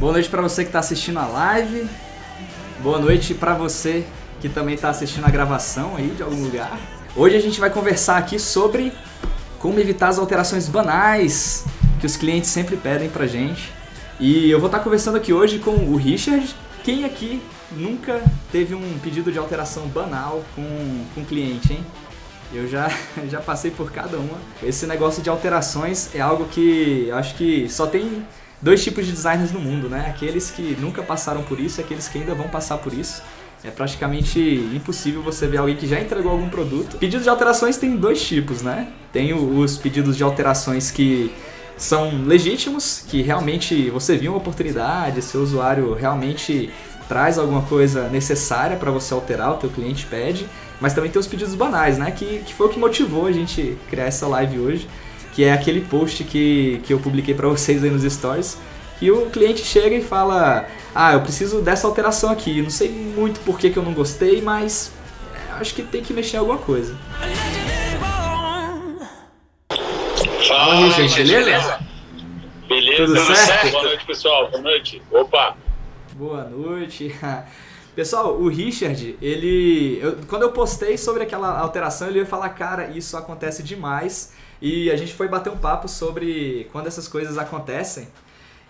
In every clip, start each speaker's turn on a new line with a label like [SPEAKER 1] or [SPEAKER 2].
[SPEAKER 1] Boa noite para você que está assistindo a live. Boa noite para você que também está assistindo a gravação aí de algum lugar. Hoje a gente vai conversar aqui sobre como evitar as alterações banais que os clientes sempre pedem pra gente. E eu vou estar tá conversando aqui hoje com o Richard. Quem aqui nunca teve um pedido de alteração banal com, com cliente, hein? Eu já, já passei por cada uma. Esse negócio de alterações é algo que acho que só tem dois tipos de designers no mundo, né? Aqueles que nunca passaram por isso e aqueles que ainda vão passar por isso. É praticamente impossível você ver alguém que já entregou algum produto. Pedidos de alterações tem dois tipos, né? Tem os pedidos de alterações que são legítimos, que realmente você viu uma oportunidade, seu usuário realmente traz alguma coisa necessária para você alterar, o teu cliente pede, mas também tem os pedidos banais, né? Que, que foi o que motivou a gente criar essa live hoje que é aquele post que, que eu publiquei para vocês aí nos stories, que o cliente chega e fala: Ah, eu preciso dessa alteração aqui, não sei muito por que, que eu não gostei, mas é, acho que tem que mexer em alguma coisa.
[SPEAKER 2] Fala, gente, beleza? beleza?
[SPEAKER 1] Beleza, tudo, tudo certo? certo?
[SPEAKER 2] Boa noite, pessoal. Boa noite. Opa!
[SPEAKER 1] Boa noite. Pessoal, o Richard, ele. Eu, quando eu postei sobre aquela alteração, ele ia falar, cara, isso acontece demais. E a gente foi bater um papo sobre quando essas coisas acontecem.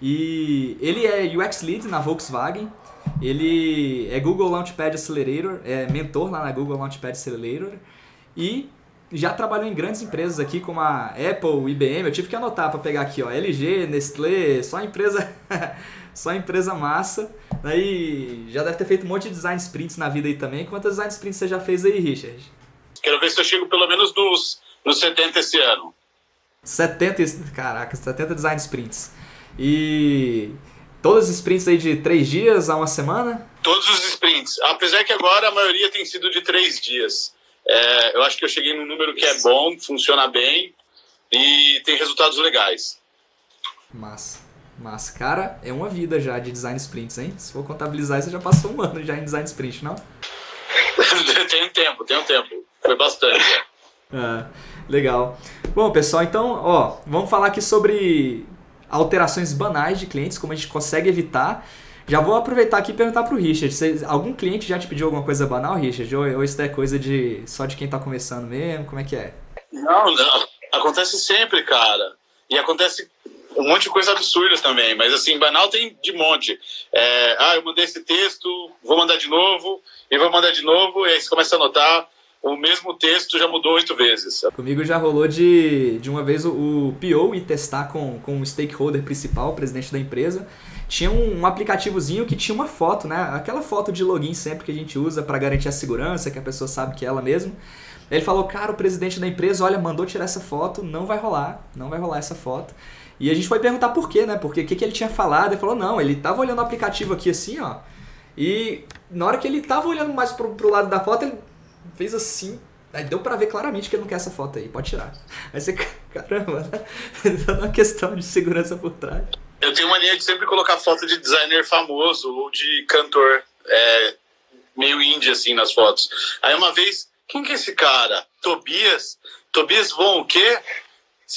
[SPEAKER 1] E ele é UX Lead na Volkswagen. Ele é Google Launchpad Accelerator, é mentor lá na Google Launchpad Accelerator. E já trabalhou em grandes empresas aqui como a Apple, IBM. Eu tive que anotar para pegar aqui, ó, LG, Nestlé, só empresa, só empresa massa. Aí já deve ter feito um monte de design sprints na vida aí também. Quantas design sprints você já fez aí, Richard?
[SPEAKER 2] Quero ver se eu chego pelo menos nos nos 70 esse ano.
[SPEAKER 1] 70, caraca, 70 design sprints. E todos os sprints aí de 3 dias a uma semana?
[SPEAKER 2] Todos os sprints. Apesar que agora a maioria tem sido de 3 dias. É, eu acho que eu cheguei num número que é bom, funciona bem e tem resultados legais.
[SPEAKER 1] Massa. Mas, cara, é uma vida já de design sprints, hein? Se for contabilizar, você já passou um ano já em design sprint, não?
[SPEAKER 2] tem um tempo, tem um tempo. Foi bastante.
[SPEAKER 1] É. Legal. Bom, pessoal, então, ó, vamos falar aqui sobre alterações banais de clientes, como a gente consegue evitar. Já vou aproveitar aqui e perguntar pro Richard. Você, algum cliente já te pediu alguma coisa banal, Richard? Ou, ou isso é coisa de só de quem tá começando mesmo? Como é que é?
[SPEAKER 2] Não, não. Acontece sempre, cara. E acontece um monte de coisa absurda também. Mas assim, banal tem de monte. É, ah, eu mandei esse texto, vou mandar de novo, e vou mandar de novo, e aí você começa a anotar o mesmo texto já mudou oito vezes.
[SPEAKER 1] Comigo já rolou de, de uma vez o, o PO ir testar com, com o stakeholder principal, o presidente da empresa. Tinha um, um aplicativozinho que tinha uma foto, né? Aquela foto de login sempre que a gente usa para garantir a segurança, que a pessoa sabe que é ela mesmo. Ele falou, cara, o presidente da empresa, olha, mandou tirar essa foto, não vai rolar, não vai rolar essa foto. E a gente foi perguntar por quê, né? Porque o que, que ele tinha falado? Ele falou, não, ele tava olhando o aplicativo aqui assim, ó. E na hora que ele tava olhando mais pro, pro lado da foto, ele fez assim. Aí deu pra ver claramente que ele não quer essa foto aí, pode tirar. Aí você, caramba, dando uma questão de segurança por trás.
[SPEAKER 2] Eu tenho mania de sempre colocar foto de designer famoso ou de cantor é, meio indie assim nas fotos. Aí uma vez, quem que é esse cara? Tobias? Tobias Von o quê?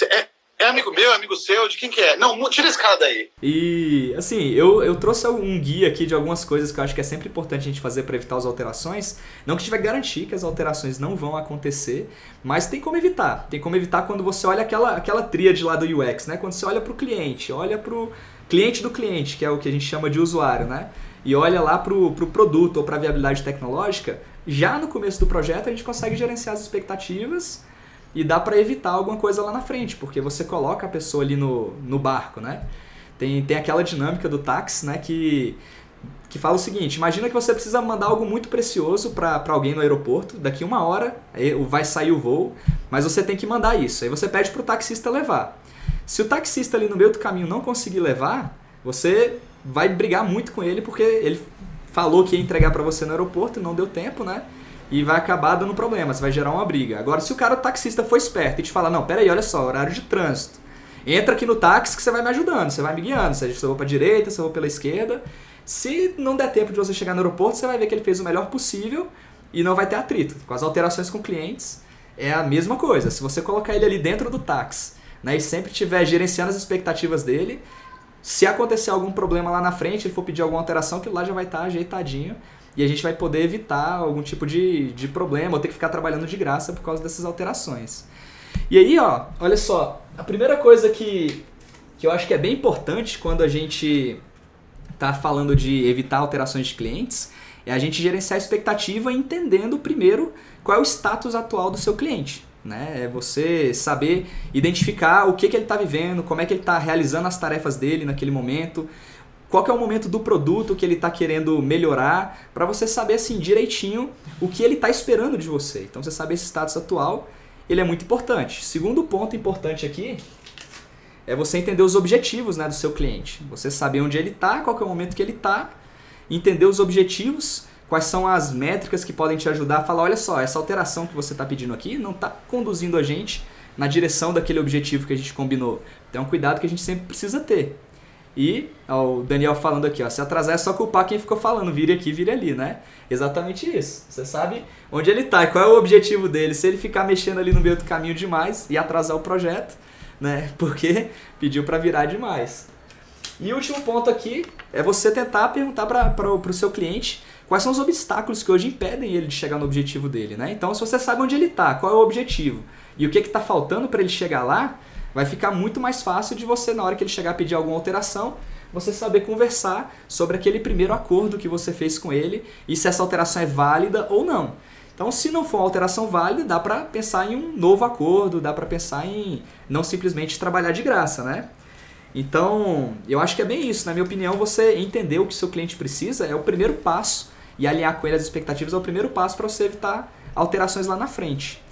[SPEAKER 2] É, é amigo meu, é amigo seu, de quem que é? Não, tira esse cara daí.
[SPEAKER 1] E, assim, eu, eu trouxe um guia aqui de algumas coisas que eu acho que é sempre importante a gente fazer para evitar as alterações. Não que vai garantir que as alterações não vão acontecer, mas tem como evitar. Tem como evitar quando você olha aquela, aquela tríade lá do UX, né? Quando você olha para o cliente, olha para o cliente do cliente, que é o que a gente chama de usuário, né? E olha lá para o pro produto ou para a viabilidade tecnológica, já no começo do projeto a gente consegue gerenciar as expectativas e dá para evitar alguma coisa lá na frente, porque você coloca a pessoa ali no, no barco, né? Tem, tem aquela dinâmica do táxi, né, que, que fala o seguinte, imagina que você precisa mandar algo muito precioso para alguém no aeroporto, daqui uma hora vai sair o voo, mas você tem que mandar isso, aí você pede para o taxista levar. Se o taxista ali no meio do caminho não conseguir levar, você vai brigar muito com ele, porque ele falou que ia entregar para você no aeroporto, não deu tempo, né? E vai acabar dando problema, você vai gerar uma briga. Agora, se o cara, o taxista, for esperto e te falar, não, peraí, olha só, horário de trânsito. Entra aqui no táxi que você vai me ajudando, você vai me guiando, se eu vou pra direita, se eu vou pela esquerda. Se não der tempo de você chegar no aeroporto, você vai ver que ele fez o melhor possível e não vai ter atrito. Com as alterações com clientes, é a mesma coisa. Se você colocar ele ali dentro do táxi né, e sempre estiver gerenciando as expectativas dele, se acontecer algum problema lá na frente, ele for pedir alguma alteração, que lá já vai estar tá ajeitadinho e a gente vai poder evitar algum tipo de, de problema ou ter que ficar trabalhando de graça por causa dessas alterações. E aí, ó, olha só, a primeira coisa que, que eu acho que é bem importante quando a gente está falando de evitar alterações de clientes é a gente gerenciar a expectativa entendendo primeiro qual é o status atual do seu cliente. Né? É você saber identificar o que, que ele está vivendo, como é que ele está realizando as tarefas dele naquele momento, qual que é o momento do produto que ele está querendo melhorar, para você saber assim direitinho o que ele está esperando de você. Então você saber esse status atual, ele é muito importante. Segundo ponto importante aqui é você entender os objetivos né, do seu cliente. Você saber onde ele está, qual é o momento que ele está, entender os objetivos quais são as métricas que podem te ajudar a falar, olha só, essa alteração que você está pedindo aqui não está conduzindo a gente na direção daquele objetivo que a gente combinou. Então, é cuidado que a gente sempre precisa ter. E ó, o Daniel falando aqui, ó, se atrasar é só culpar quem ficou falando, vire aqui, vire ali, né? Exatamente isso. Você sabe onde ele está e qual é o objetivo dele. Se ele ficar mexendo ali no meio do caminho demais e atrasar o projeto, né? Porque pediu para virar demais. E o último ponto aqui é você tentar perguntar para o seu cliente quais são os obstáculos que hoje impedem ele de chegar no objetivo dele, né? Então, se você sabe onde ele está, qual é o objetivo e o que está faltando para ele chegar lá, vai ficar muito mais fácil de você, na hora que ele chegar a pedir alguma alteração, você saber conversar sobre aquele primeiro acordo que você fez com ele e se essa alteração é válida ou não. Então, se não for uma alteração válida, dá para pensar em um novo acordo, dá para pensar em não simplesmente trabalhar de graça, né? Então, eu acho que é bem isso. Na minha opinião, você entender o que seu cliente precisa é o primeiro passo e alinhar com ele as expectativas é o primeiro passo para você evitar alterações lá na frente.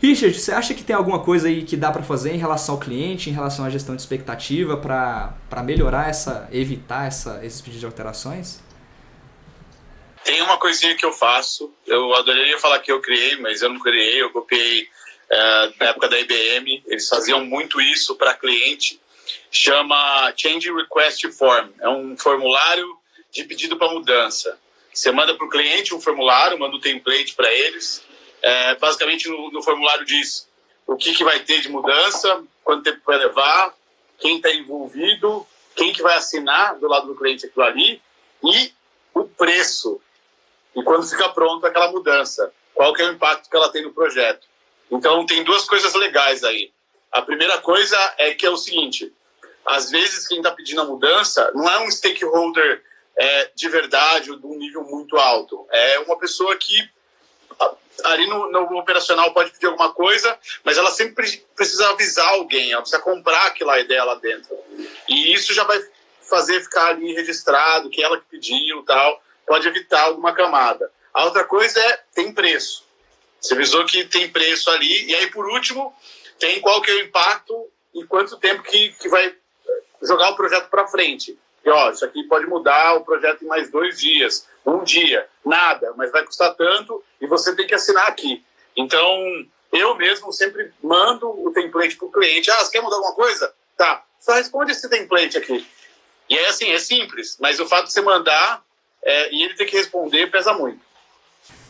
[SPEAKER 1] Richard, você acha que tem alguma coisa aí que dá para fazer em relação ao cliente, em relação à gestão de expectativa para melhorar essa, evitar essa, esses pedidos de alterações?
[SPEAKER 2] Tem uma coisinha que eu faço. Eu adoraria falar que eu criei, mas eu não criei. Eu copiei é, na época da IBM. Eles faziam muito isso para cliente. Chama Change Request Form. É um formulário de pedido para mudança. Você manda para o cliente um formulário, manda um template para eles. É, basicamente, no, formulário diz o que, que vai ter de mudança, quanto tempo vai levar, quem está envolvido, quem que vai assinar do lado do cliente aquilo ali e o preço. E quando fica pronto aquela mudança, qual que é o impacto que ela tem no projeto. Então, tem duas coisas legais aí. A primeira coisa é que é o seguinte, às vezes quem está pedindo a mudança não é um stakeholder é, de verdade ou de um nível muito alto. É uma pessoa que ali no, no, operacional pode pedir alguma coisa, mas ela sempre precisa avisar alguém, ela precisa comprar aquela ideia lá dentro. E isso já vai fazer ficar ali registrado que ela que pediu tal, pode evitar alguma camada. A outra coisa é tem preço. Você avisou que tem preço ali, e aí por último tem qual que é o impacto e quanto tempo que, que vai jogar o projeto para frente que ó, isso aqui pode mudar o projeto em mais dois dias, um dia, nada, mas vai custar tanto e você tem que assinar aqui. Então, eu mesmo sempre mando o template para o cliente. Ah, você quer mudar alguma coisa? Tá, só responde esse template aqui. E é assim, é simples, mas o fato de você mandar é, e ele ter que responder pesa muito.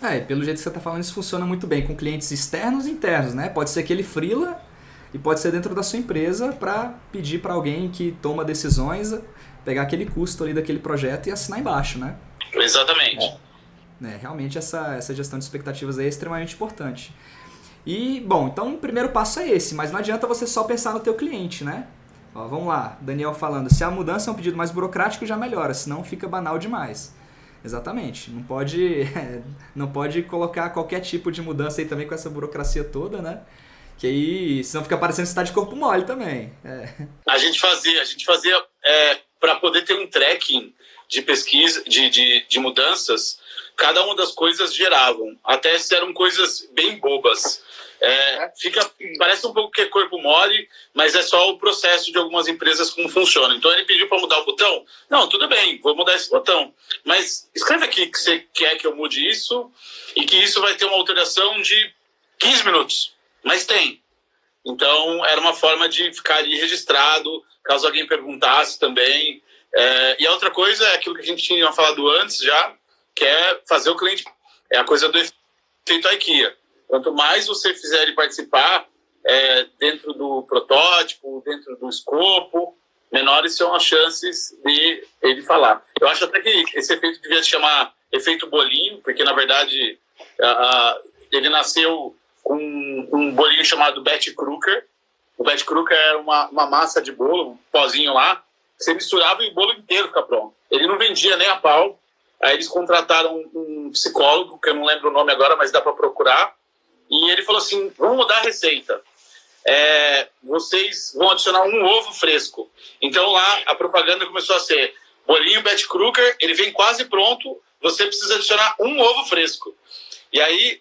[SPEAKER 1] É, pelo jeito que você está falando, isso funciona muito bem com clientes externos e internos, né? Pode ser aquele freela e pode ser dentro da sua empresa para pedir para alguém que toma decisões pegar aquele custo ali daquele projeto e assinar embaixo, né?
[SPEAKER 2] Exatamente.
[SPEAKER 1] É, realmente essa, essa gestão de expectativas é extremamente importante. E, bom, então o primeiro passo é esse, mas não adianta você só pensar no teu cliente, né? Ó, vamos lá, Daniel falando, se a mudança é um pedido mais burocrático, já melhora, senão fica banal demais. Exatamente, não pode, não pode colocar qualquer tipo de mudança aí também com essa burocracia toda, né? Que aí, senão fica parecendo que você tá de corpo mole também. É.
[SPEAKER 2] A gente fazia, a gente fazia é, para poder ter um tracking de pesquisa, de, de, de, mudanças, cada uma das coisas geravam. Até se eram coisas bem bobas. É, fica, parece um pouco que é corpo mole, mas é só o processo de algumas empresas como funciona. Então ele pediu para mudar o botão. Não, tudo bem, vou mudar esse botão. Mas escreve aqui que você quer que eu mude isso e que isso vai ter uma alteração de 15 minutos. Mas tem. Então era uma forma de ficar ali registrado, caso alguém perguntasse também. É, e a outra coisa é aquilo que a gente tinha falado antes já, que é fazer o cliente. É a coisa do efeito IKEA. Quanto mais você fizer ele participar é, dentro do protótipo, dentro do escopo, menores são as chances de ele falar. Eu acho até que esse efeito devia se chamar efeito bolinho, porque na verdade ele nasceu com um bolinho chamado Betty Crooker. O Betty Crooker era uma, uma massa de bolo, um pozinho lá, você misturava e o bolo inteiro fica pronto. Ele não vendia nem a pau. Aí eles contrataram um psicólogo, que eu não lembro o nome agora, mas dá para procurar. E ele falou assim: vamos mudar a receita. É, vocês vão adicionar um ovo fresco. Então lá a propaganda começou a ser bolinho Betty Crooker, ele vem quase pronto, você precisa adicionar um ovo fresco. E aí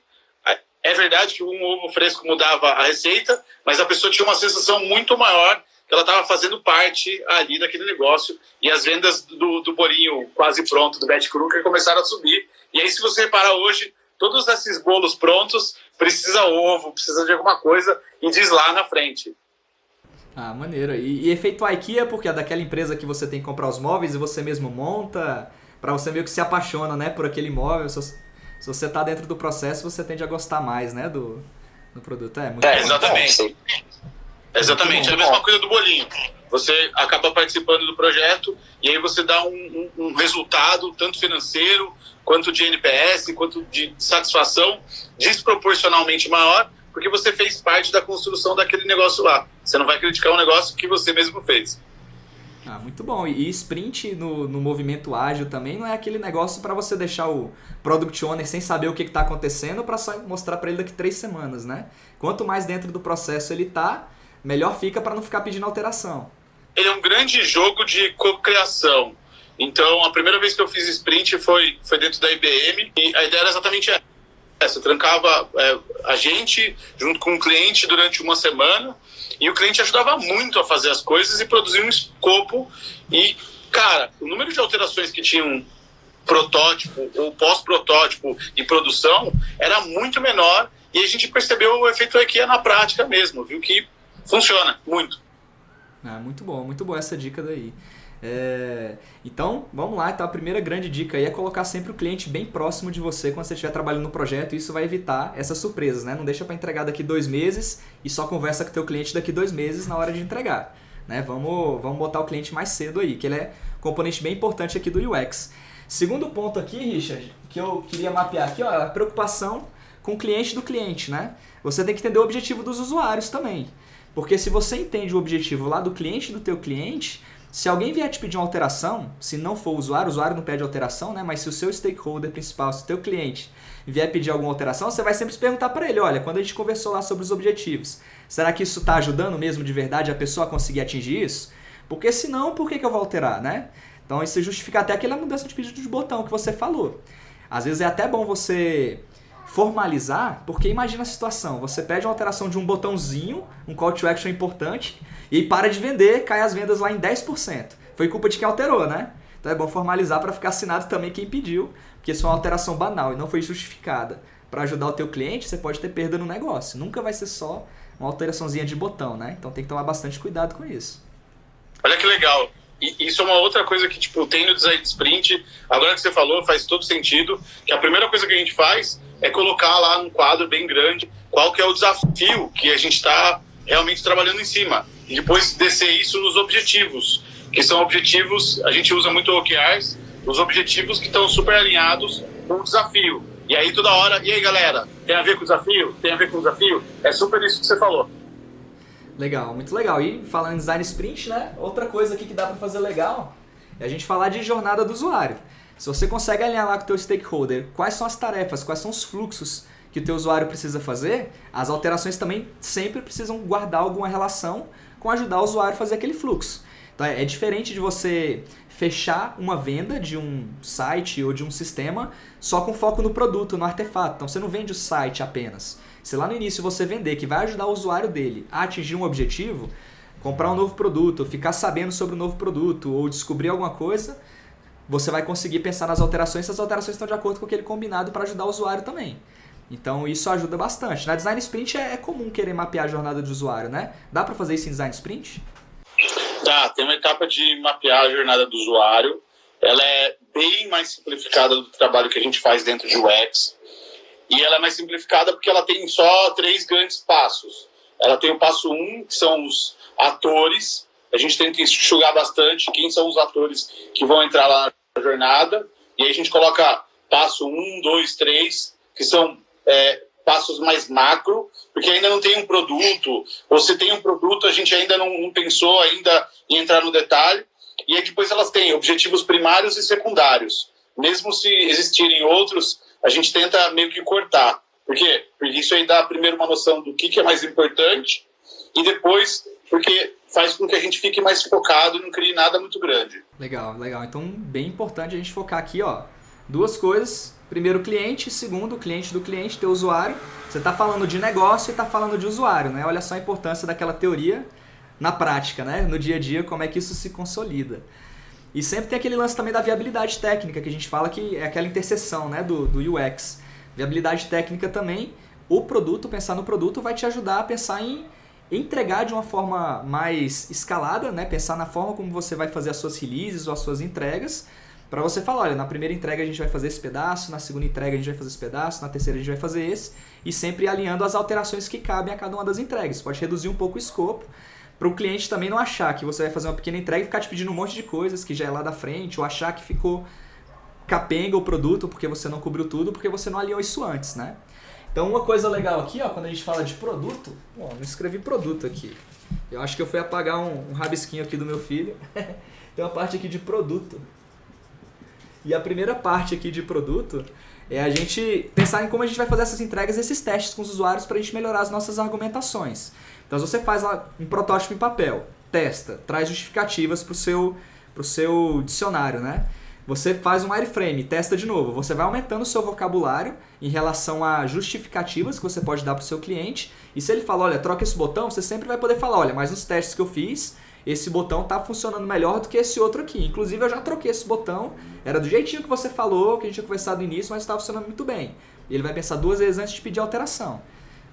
[SPEAKER 2] é verdade que um ovo fresco mudava a receita, mas a pessoa tinha uma sensação muito maior que ela estava fazendo parte ali daquele negócio e as vendas do, do bolinho quase pronto do Betty Crooker começaram a subir. E aí, se você reparar hoje, todos esses bolos prontos precisa ovo, precisa de alguma coisa e diz lá na frente.
[SPEAKER 1] Ah, maneiro. E, e efeito IKEA, porque é daquela empresa que você tem que comprar os móveis e você mesmo monta, para você meio que se apaixona, né, por aquele móvel. Se você tá dentro do processo, você tende a gostar mais, né, do, do produto. É, muito
[SPEAKER 2] é exatamente. Exatamente, é a mesma coisa do bolinho. Você acaba participando do projeto e aí você dá um, um, um resultado, tanto financeiro, quanto de NPS, quanto de satisfação, desproporcionalmente maior, porque você fez parte da construção daquele negócio lá. Você não vai criticar um negócio que você mesmo fez.
[SPEAKER 1] Ah, muito bom. E sprint no, no movimento ágil também não é aquele negócio para você deixar o product owner sem saber o que está acontecendo para só mostrar para ele daqui três semanas, né? Quanto mais dentro do processo ele está, melhor fica para não ficar pedindo alteração.
[SPEAKER 2] Ele é um grande jogo de co-criação. Então, a primeira vez que eu fiz sprint foi, foi dentro da IBM e a ideia era exatamente essa. Trancava é, a gente junto com o cliente durante uma semana e o cliente ajudava muito a fazer as coisas e produzir um escopo. E, cara, o número de alterações que tinham protótipo ou pós-protótipo e produção era muito menor e a gente percebeu o efeito IKEA na prática mesmo, viu que funciona muito.
[SPEAKER 1] Ah, muito bom, muito boa essa dica daí. É... Então, vamos lá. Então, a primeira grande dica aí é colocar sempre o cliente bem próximo de você quando você estiver trabalhando no projeto. Isso vai evitar essas surpresas, né? Não deixa para entregar daqui dois meses e só conversa com o teu cliente daqui dois meses na hora de entregar. Né? Vamos, vamos botar o cliente mais cedo aí, que ele é componente bem importante aqui do UX. Segundo ponto aqui, Richard, que eu queria mapear aqui, ó, a preocupação com o cliente do cliente, né? Você tem que entender o objetivo dos usuários também. Porque se você entende o objetivo lá do cliente do teu cliente, se alguém vier te pedir uma alteração, se não for o usuário, o usuário não pede alteração, né? Mas se o seu stakeholder principal, se o teu cliente vier pedir alguma alteração, você vai sempre se perguntar para ele, olha, quando a gente conversou lá sobre os objetivos, será que isso está ajudando mesmo de verdade a pessoa a conseguir atingir isso? Porque se não, por que, que eu vou alterar, né? Então isso justifica até aquela mudança de pedido de botão que você falou. Às vezes é até bom você formalizar, porque imagina a situação, você pede uma alteração de um botãozinho, um call to action importante, e para de vender, cai as vendas lá em 10%. Foi culpa de quem alterou, né? Então é bom formalizar para ficar assinado também quem pediu, porque isso é uma alteração banal e não foi justificada. Para ajudar o teu cliente, você pode ter perda no negócio. Nunca vai ser só uma alteraçãozinha de botão, né? Então tem que tomar bastante cuidado com isso.
[SPEAKER 2] Olha que legal. E isso é uma outra coisa que tipo tem no design sprint. Agora que você falou, faz todo sentido. Que a primeira coisa que a gente faz é colocar lá num quadro bem grande qual que é o desafio que a gente está realmente trabalhando em cima. E depois descer isso nos objetivos, que são objetivos, a gente usa muito OKRs, os objetivos que estão super alinhados com o desafio. E aí toda hora, e aí galera, tem a ver com o desafio? Tem a ver com o desafio? É super isso que você falou.
[SPEAKER 1] Legal, muito legal. E falando em design sprint, né? Outra coisa aqui que dá para fazer legal é a gente falar de jornada do usuário. Se você consegue alinhar lá com o teu stakeholder quais são as tarefas, quais são os fluxos que o teu usuário precisa fazer, as alterações também sempre precisam guardar alguma relação com ajudar o usuário a fazer aquele fluxo. Então é, diferente de você fechar uma venda de um site ou de um sistema só com foco no produto, no artefato. Então você não vende o site apenas. Se lá no início você vender que vai ajudar o usuário dele a atingir um objetivo, comprar um novo produto, ficar sabendo sobre o novo produto ou descobrir alguma coisa, você vai conseguir pensar nas alterações se as alterações estão de acordo com aquele combinado para ajudar o usuário também. Então isso ajuda bastante. Na Design Sprint é, é comum querer mapear a jornada do usuário, né? Dá para fazer isso em Design Sprint?
[SPEAKER 2] Tá, tem uma etapa de mapear a jornada do usuário. Ela é bem mais simplificada do trabalho que a gente faz dentro de UX. E ela é mais simplificada porque ela tem só três grandes passos. Ela tem o passo um, que são os atores, a gente tenta enxugar bastante quem são os atores que vão entrar lá jornada, e aí a gente coloca passo um, dois, três, que são é, passos mais macro, porque ainda não tem um produto, ou se tem um produto, a gente ainda não, não pensou ainda em entrar no detalhe, e aí depois elas têm objetivos primários e secundários. Mesmo se existirem outros, a gente tenta meio que cortar. Por quê? Porque isso aí dá primeiro uma noção do que, que é mais importante, e depois porque faz com que a gente fique mais focado e não crie nada muito grande.
[SPEAKER 1] Legal, legal. Então, bem importante a gente focar aqui, ó, duas coisas. Primeiro, cliente. Segundo, cliente do cliente, teu usuário. Você está falando de negócio e está falando de usuário, né? Olha só a importância daquela teoria na prática, né? No dia a dia, como é que isso se consolida. E sempre tem aquele lance também da viabilidade técnica, que a gente fala que é aquela interseção né, do, do UX. Viabilidade técnica também, o produto, pensar no produto, vai te ajudar a pensar em entregar de uma forma mais escalada, né? Pensar na forma como você vai fazer as suas releases ou as suas entregas, para você falar, olha, na primeira entrega a gente vai fazer esse pedaço, na segunda entrega a gente vai fazer esse pedaço, na terceira a gente vai fazer esse, e sempre alinhando as alterações que cabem a cada uma das entregas. Pode reduzir um pouco o escopo, para o cliente também não achar que você vai fazer uma pequena entrega e ficar te pedindo um monte de coisas que já é lá da frente, ou achar que ficou capenga o produto porque você não cobriu tudo, porque você não alinhou isso antes, né? Então uma coisa legal aqui, ó, quando a gente fala de produto, ó, não escrevi produto aqui. Eu acho que eu fui apagar um, um rabisquinho aqui do meu filho. Tem uma parte aqui de produto. E a primeira parte aqui de produto é a gente pensar em como a gente vai fazer essas entregas, esses testes com os usuários para a gente melhorar as nossas argumentações. Então, você faz lá um protótipo em papel, testa, traz justificativas para o seu, pro seu dicionário, né? Você faz um wireframe, testa de novo. Você vai aumentando o seu vocabulário em relação a justificativas que você pode dar para o seu cliente. E se ele fala, olha, troca esse botão, você sempre vai poder falar, olha, mas nos testes que eu fiz, esse botão está funcionando melhor do que esse outro aqui. Inclusive, eu já troquei esse botão, era do jeitinho que você falou, que a gente tinha conversado no início, mas estava funcionando muito bem. E ele vai pensar duas vezes antes de pedir alteração.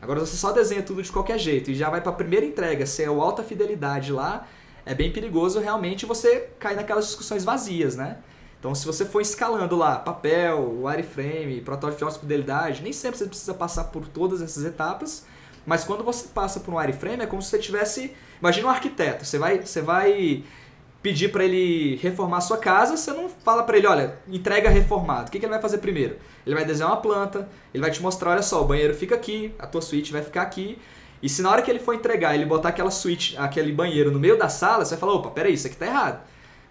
[SPEAKER 1] Agora, você só desenha tudo de qualquer jeito e já vai para a primeira entrega, se é o alta fidelidade lá, é bem perigoso realmente você cair naquelas discussões vazias, né? Então, se você for escalando lá papel, wireframe, protótipo de alta fidelidade, nem sempre você precisa passar por todas essas etapas, mas quando você passa por um wireframe, é como se você tivesse. Imagina um arquiteto, você vai, você vai pedir para ele reformar a sua casa, você não fala para ele, olha, entrega reformado. O que, que ele vai fazer primeiro? Ele vai desenhar uma planta, ele vai te mostrar, olha só, o banheiro fica aqui, a tua suíte vai ficar aqui. E se na hora que ele for entregar, ele botar aquela suíte, aquele banheiro no meio da sala, você vai falar, opa, peraí, isso aqui tá errado.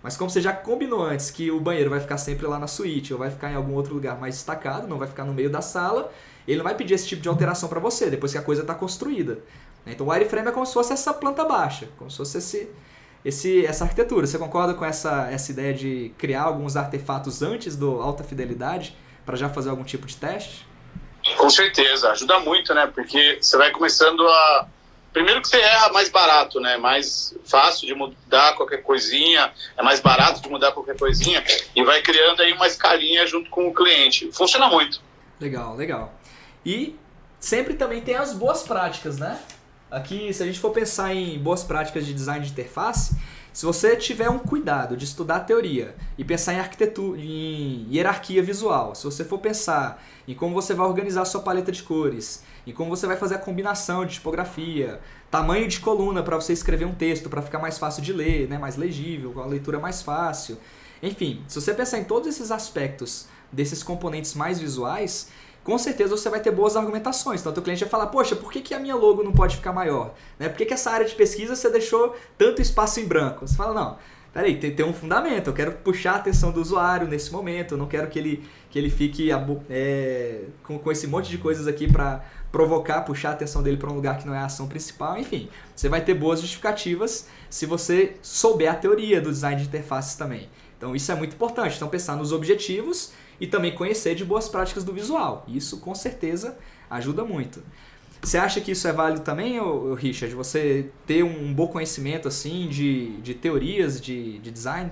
[SPEAKER 1] Mas como você já combinou antes que o banheiro vai ficar sempre lá na suíte ou vai ficar em algum outro lugar mais destacado, não vai ficar no meio da sala, ele não vai pedir esse tipo de alteração para você depois que a coisa está construída. Então o wireframe é como se fosse essa planta baixa, como se fosse esse, esse, essa arquitetura. Você concorda com essa, essa ideia de criar alguns artefatos antes do alta fidelidade para já fazer algum tipo de teste?
[SPEAKER 2] Com certeza, ajuda muito, né? Porque você vai começando a Primeiro que você erra mais barato, né? Mais fácil de mudar qualquer coisinha, é mais barato de mudar qualquer coisinha e vai criando aí uma escalinha junto com o cliente. Funciona muito.
[SPEAKER 1] Legal, legal. E sempre também tem as boas práticas, né? Aqui, se a gente for pensar em boas práticas de design de interface, se você tiver um cuidado de estudar a teoria e pensar em arquitetura, em hierarquia visual, se você for pensar em como você vai organizar a sua paleta de cores, em como você vai fazer a combinação de tipografia, tamanho de coluna para você escrever um texto para ficar mais fácil de ler, né, mais legível, com a leitura mais fácil. Enfim, se você pensar em todos esses aspectos desses componentes mais visuais, com certeza você vai ter boas argumentações. Então, o cliente vai falar, poxa, por que, que a minha logo não pode ficar maior? Né? Por que, que essa área de pesquisa você deixou tanto espaço em branco? Você fala, não, peraí, tem, tem um fundamento, eu quero puxar a atenção do usuário nesse momento, eu não quero que ele, que ele fique é, com, com esse monte de coisas aqui para provocar, puxar a atenção dele para um lugar que não é a ação principal, enfim. Você vai ter boas justificativas se você souber a teoria do design de interfaces também. Então, isso é muito importante. Então, pensar nos objetivos e também conhecer de boas práticas do visual. Isso com certeza ajuda muito. Você acha que isso é válido também, Richard? Você ter um bom conhecimento assim de, de teorias de, de design?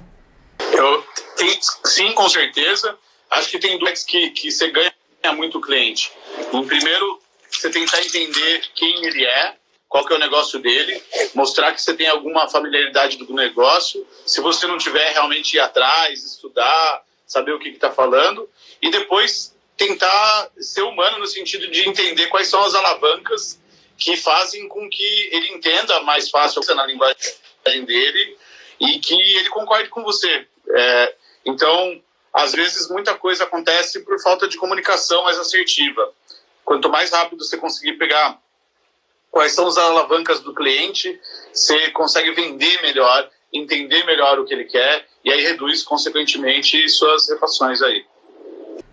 [SPEAKER 2] Eu, tem, sim, com certeza. Acho que tem duas que, que você ganha muito cliente. O primeiro, você tentar entender quem ele é, qual que é o negócio dele, mostrar que você tem alguma familiaridade do negócio. Se você não tiver, realmente ir atrás, estudar, saber o que está falando, e depois tentar ser humano no sentido de entender quais são as alavancas que fazem com que ele entenda mais fácil na linguagem dele e que ele concorde com você. É, então, às vezes, muita coisa acontece por falta de comunicação mais assertiva. Quanto mais rápido você conseguir pegar quais são as alavancas do cliente, você consegue vender melhor, entender melhor o que ele quer e aí reduz, consequentemente, suas refações aí.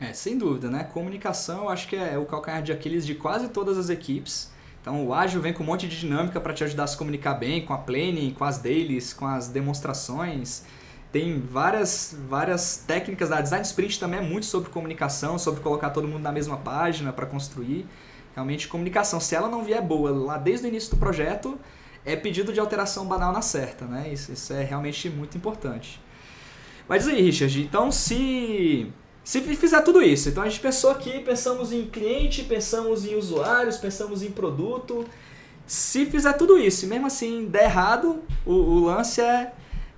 [SPEAKER 1] É, sem dúvida, né? Comunicação eu acho que é o calcanhar de Aquiles de quase todas as equipes. Então o ágil vem com um monte de dinâmica para te ajudar a se comunicar bem com a planning, com as dailies, com as demonstrações. Tem várias, várias técnicas da design sprint também é muito sobre comunicação, sobre colocar todo mundo na mesma página para construir. Realmente comunicação, se ela não vier boa lá desde o início do projeto, é pedido de alteração banal na certa, né? Isso, isso é realmente muito importante. Mas aí, Richard, então se se fizer tudo isso, então a gente pensou aqui, pensamos em cliente, pensamos em usuários, pensamos em produto. Se fizer tudo isso e mesmo assim der errado, o, o lance é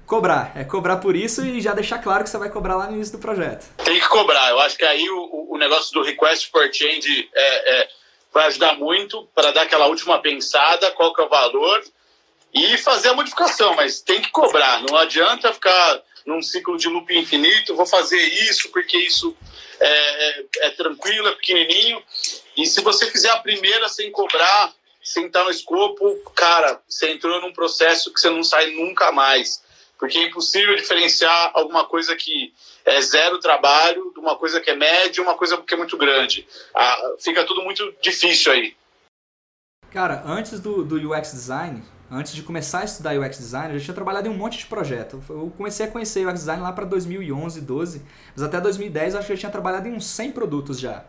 [SPEAKER 1] cobrar. É cobrar por isso e já deixar claro que você vai cobrar lá no início do projeto.
[SPEAKER 2] Tem que cobrar. Eu acho que aí o, o negócio do request for change é, é, vai ajudar muito para dar aquela última pensada, qual que é o valor e fazer a modificação, mas tem que cobrar. Não adianta ficar num ciclo de loop infinito, vou fazer isso porque isso é, é, é, tranquilo, é pequenininho. E se você fizer a primeira sem cobrar, sem estar no escopo, cara, você entrou num processo que você não sai nunca mais. Porque é impossível diferenciar alguma coisa que é zero trabalho de uma coisa que é média uma coisa que é muito grande. Ah, fica tudo muito difícil aí.
[SPEAKER 1] Cara, antes do, do UX Design, antes de começar a estudar UX Design, eu já tinha trabalhado em um monte de projeto. Eu comecei a conhecer UX Design lá para 2011, 12, mas até 2010 eu acho que eu já tinha trabalhado em uns 100 produtos já.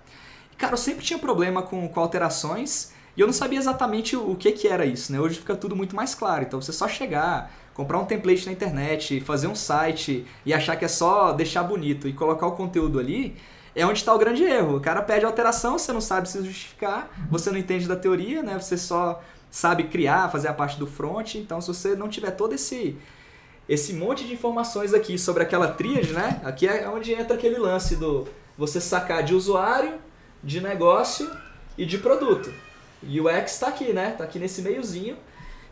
[SPEAKER 1] E, cara, eu sempre tinha problema com, com alterações e eu não sabia exatamente o que, que era isso, né? Hoje fica tudo muito mais claro. Então você só chegar, comprar um template na internet, fazer um site e achar que é só deixar bonito e colocar o conteúdo ali, é onde está o grande erro. O cara pede alteração, você não sabe se justificar, você não entende da teoria, né? Você só sabe criar, fazer a parte do front. Então, se você não tiver todo esse esse monte de informações aqui sobre aquela tríade, né? Aqui é onde entra aquele lance do você sacar de usuário, de negócio e de produto. E o X está aqui, né? Está aqui nesse meiozinho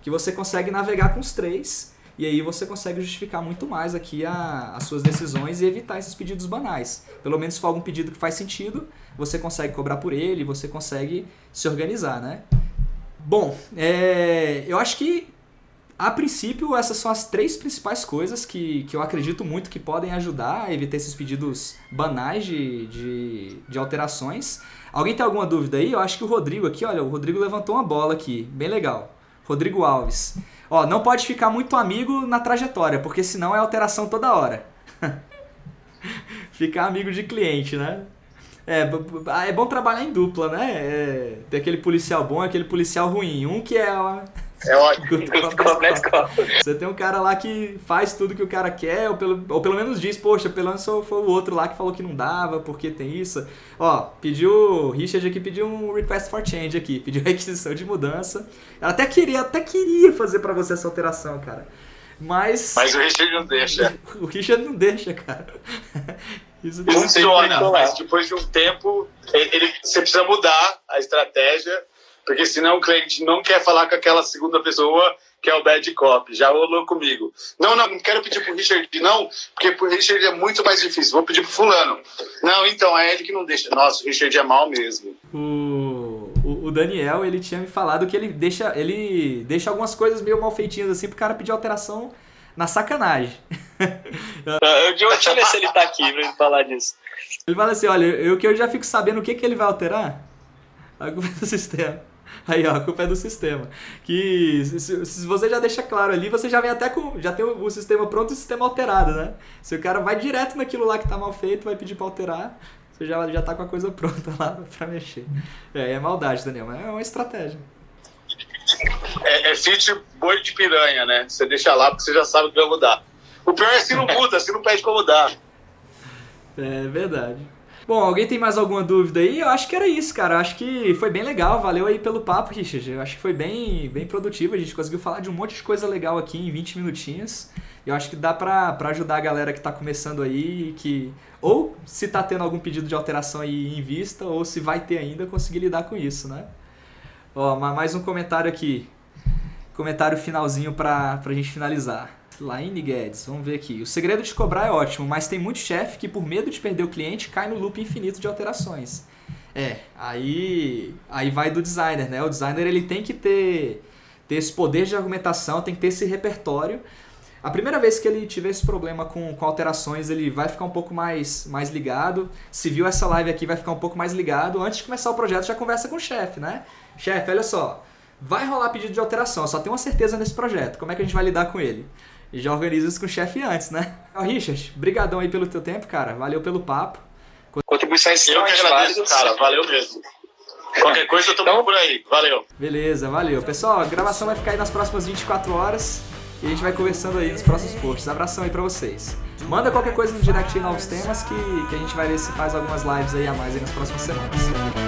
[SPEAKER 1] que você consegue navegar com os três e aí você consegue justificar muito mais aqui a, as suas decisões e evitar esses pedidos banais. Pelo menos se for algum pedido que faz sentido, você consegue cobrar por ele, você consegue se organizar, né? Bom, é, eu acho que a princípio essas são as três principais coisas que, que eu acredito muito que podem ajudar a evitar esses pedidos banais de, de, de alterações. Alguém tem alguma dúvida aí? Eu acho que o Rodrigo aqui, olha, o Rodrigo levantou uma bola aqui, bem legal. Rodrigo Alves. Ó, não pode ficar muito amigo na trajetória, porque senão é alteração toda hora. ficar amigo de cliente, né? É, é bom trabalhar em dupla, né? É, tem aquele policial bom e aquele policial ruim. Um que é.
[SPEAKER 2] É ótimo.
[SPEAKER 1] Você tem um cara lá que faz tudo que o cara quer, ou pelo, ou pelo menos diz, poxa, pelo menos foi o outro lá que falou que não dava, porque tem isso. Ó, pediu. O Richard aqui pediu um request for change aqui, pediu requisição de mudança. Ela até queria, até queria fazer para você essa alteração, cara. Mas.
[SPEAKER 2] Mas o Richard não deixa.
[SPEAKER 1] o Richard não deixa, cara.
[SPEAKER 2] Isso funciona, mas depois de um tempo, ele, você precisa mudar a estratégia, porque senão o cliente não quer falar com aquela segunda pessoa que é o bad cop. Já rolou comigo. Não, não, não quero pedir pro Richard, não, porque pro Richard é muito mais difícil. Vou pedir pro fulano. Não, então, é ele que não deixa. Nossa, o Richard é mal mesmo.
[SPEAKER 1] O, o, o Daniel, ele tinha me falado que ele deixa, ele deixa algumas coisas meio mal feitinhas assim pro cara pedir alteração na sacanagem.
[SPEAKER 3] Deixa eu ver se ele tá aqui pra ele falar disso.
[SPEAKER 1] Ele fala assim: olha, eu que eu já fico sabendo o que, que ele vai alterar, a culpa é do sistema. Aí, ó, a culpa é do sistema. Que se, se, você já deixa claro ali, você já vem até com. Já tem o, o, sistema pronto e o sistema alterado, né? Se o cara vai direto naquilo lá que tá mal feito, vai pedir pra alterar, você já, já tá com a coisa pronta lá pra mexer. É, é maldade, Daniel, mas é uma estratégia.
[SPEAKER 2] É, é fit boi de piranha, né? Você deixa lá porque você já sabe que vai mudar. O pior é se não muda, se não pede pra mudar.
[SPEAKER 1] É verdade. Bom, alguém tem mais alguma dúvida aí? Eu acho que era isso, cara. Eu acho que foi bem legal. Valeu aí pelo papo, Richard. Eu acho que foi bem, bem produtivo. A gente conseguiu falar de um monte de coisa legal aqui em 20 minutinhos. Eu acho que dá pra, pra ajudar a galera que tá começando aí, que ou se tá tendo algum pedido de alteração aí em vista, ou se vai ter ainda, conseguir lidar com isso, né? Ó, mais um comentário aqui. comentário finalzinho pra, pra gente finalizar. Laine Guedes, vamos ver aqui. O segredo de cobrar é ótimo, mas tem muito chefe que por medo de perder o cliente cai no loop infinito de alterações. É, aí aí vai do designer, né? O designer ele tem que ter ter esse poder de argumentação, tem que ter esse repertório. A primeira vez que ele tiver esse problema com, com alterações, ele vai ficar um pouco mais, mais ligado. Se viu essa live aqui, vai ficar um pouco mais ligado. Antes de começar o projeto, já conversa com o chefe, né? Chefe, olha só, vai rolar pedido de alteração, eu só tenho uma certeza nesse projeto. Como é que a gente vai lidar com ele? E já organiza isso com o chefe antes, né? Ó, Richard, brigadão aí pelo teu tempo, cara. Valeu pelo papo.
[SPEAKER 3] Contribuições
[SPEAKER 2] Eu que agradeço, cara. Valeu mesmo. Qualquer coisa eu tô
[SPEAKER 3] Então-
[SPEAKER 2] por aí. Valeu.
[SPEAKER 1] Beleza, valeu. Pessoal, a gravação vai ficar aí nas próximas 24 horas e a gente vai conversando aí nos próximos posts. Abração aí pra vocês. Manda qualquer coisa no direct aí novos temas que, que a gente vai ver se faz algumas lives aí a mais aí nas próximas semanas.